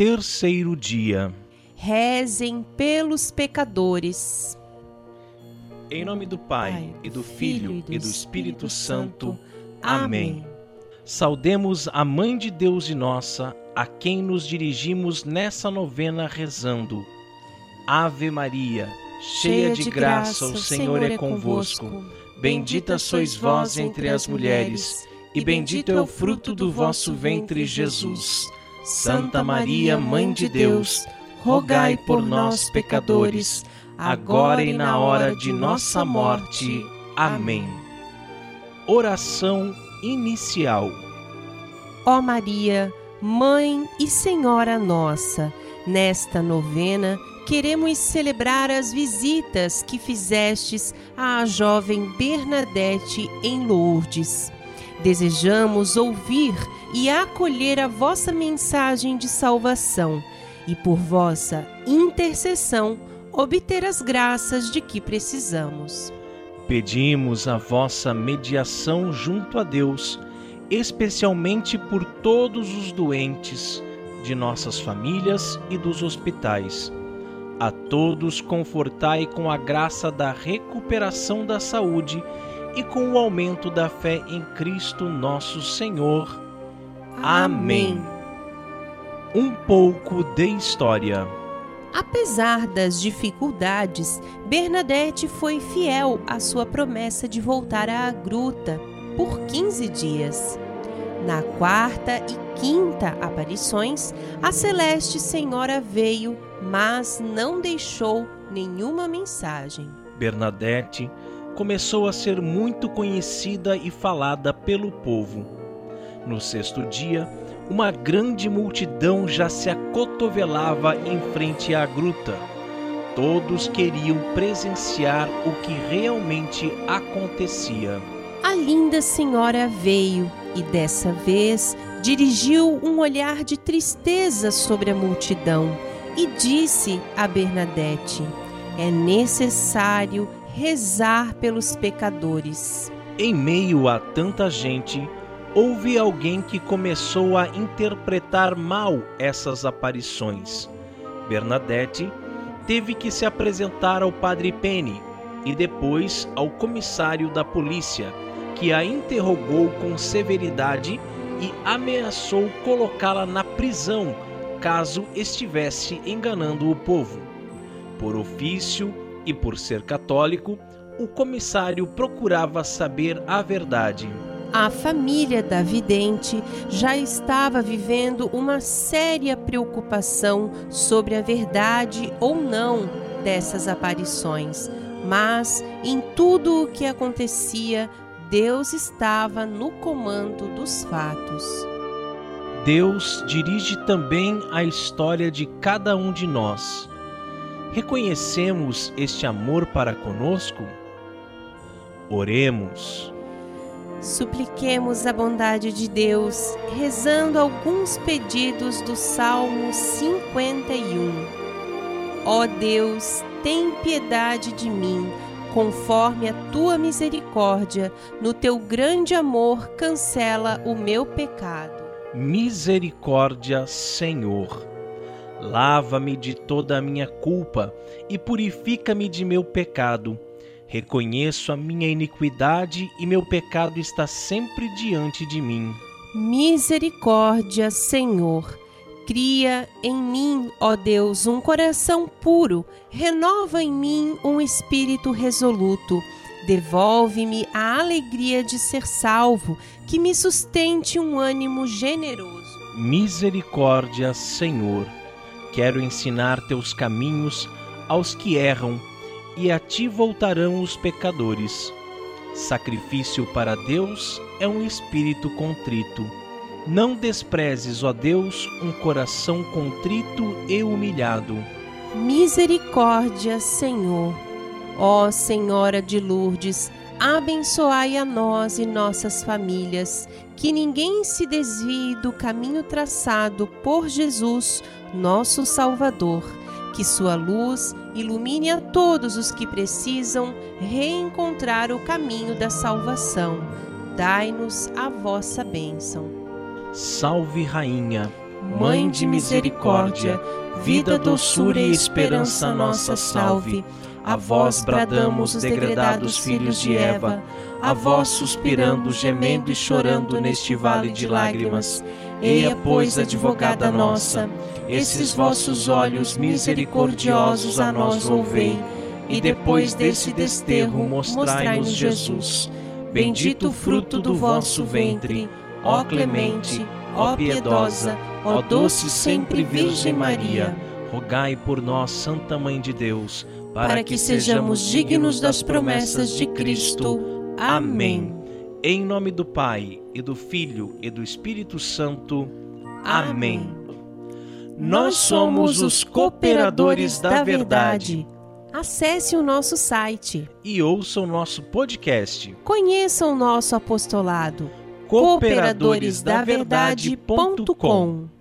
terceiro dia. Rezem pelos pecadores. Em nome do Pai, e do Filho, e do Espírito Santo. Amém. Saudemos a Mãe de Deus e nossa, a quem nos dirigimos nessa novena rezando. Ave Maria, cheia de graça, o Senhor é convosco. Bendita sois vós entre as mulheres, e bendito é o fruto do vosso ventre, Jesus. Santa Maria, Mãe de Deus, rogai por nós, pecadores, agora e na hora de nossa morte. Amém. Oração inicial. Ó Maria, Mãe e Senhora nossa, nesta novena queremos celebrar as visitas que fizestes à jovem Bernadette em Lourdes. Desejamos ouvir e acolher a vossa mensagem de salvação e, por vossa intercessão, obter as graças de que precisamos. Pedimos a vossa mediação junto a Deus, especialmente por todos os doentes de nossas famílias e dos hospitais a todos confortai com a graça da recuperação da saúde e com o aumento da fé em Cristo nosso Senhor. Amém. Um pouco de história. Apesar das dificuldades, Bernadette foi fiel à sua promessa de voltar à gruta por 15 dias. Na quarta e quinta aparições, a Celeste Senhora veio mas não deixou nenhuma mensagem. Bernadette começou a ser muito conhecida e falada pelo povo. No sexto dia, uma grande multidão já se acotovelava em frente à gruta. Todos queriam presenciar o que realmente acontecia. A linda senhora veio e dessa vez dirigiu um olhar de tristeza sobre a multidão e disse a Bernadette: É necessário rezar pelos pecadores. Em meio a tanta gente, houve alguém que começou a interpretar mal essas aparições. Bernadette teve que se apresentar ao padre Penny e depois ao comissário da polícia, que a interrogou com severidade e ameaçou colocá-la na prisão caso estivesse enganando o povo. Por ofício e por ser católico, o comissário procurava saber a verdade. A família da vidente já estava vivendo uma séria preocupação sobre a verdade ou não dessas aparições, mas em tudo o que acontecia, Deus estava no comando dos fatos. Deus dirige também a história de cada um de nós. Reconhecemos este amor para conosco? Oremos. Supliquemos a bondade de Deus, rezando alguns pedidos do Salmo 51. Ó Deus, tem piedade de mim, conforme a tua misericórdia, no teu grande amor cancela o meu pecado. Misericórdia, Senhor. Lava-me de toda a minha culpa e purifica-me de meu pecado. Reconheço a minha iniquidade e meu pecado está sempre diante de mim. Misericórdia, Senhor. Cria em mim, ó Deus, um coração puro, renova em mim um espírito resoluto Devolve-me a alegria de ser salvo, que me sustente um ânimo generoso. Misericórdia, Senhor. Quero ensinar teus caminhos aos que erram, e a ti voltarão os pecadores. Sacrifício para Deus é um espírito contrito. Não desprezes, ó Deus, um coração contrito e humilhado. Misericórdia, Senhor Ó Senhora de Lourdes, abençoai a nós e nossas famílias, que ninguém se desvie do caminho traçado por Jesus, nosso Salvador. Que sua luz ilumine a todos os que precisam reencontrar o caminho da salvação. Dai-nos a vossa bênção. Salve, Rainha Mãe de misericórdia, vida, doçura e esperança nossa salve. A vós bradamos os degredados filhos de Eva, a vós suspirando, gemendo e chorando neste vale de lágrimas. Eia, pois, advogada nossa, esses vossos olhos misericordiosos a nós volvei, e depois desse desterro mostrai-nos Jesus. Bendito o fruto do vosso ventre, ó clemente, ó piedosa, ó doce sempre Virgem Maria. Rogai por nós, Santa Mãe de Deus, para que sejamos dignos das promessas de Cristo. Amém. Em nome do Pai, e do Filho, e do Espírito Santo. Amém. Nós somos os cooperadores da verdade. Acesse o nosso site E ouça o nosso podcast. Conheça o nosso apostolado. cooperadoresdaverdade.com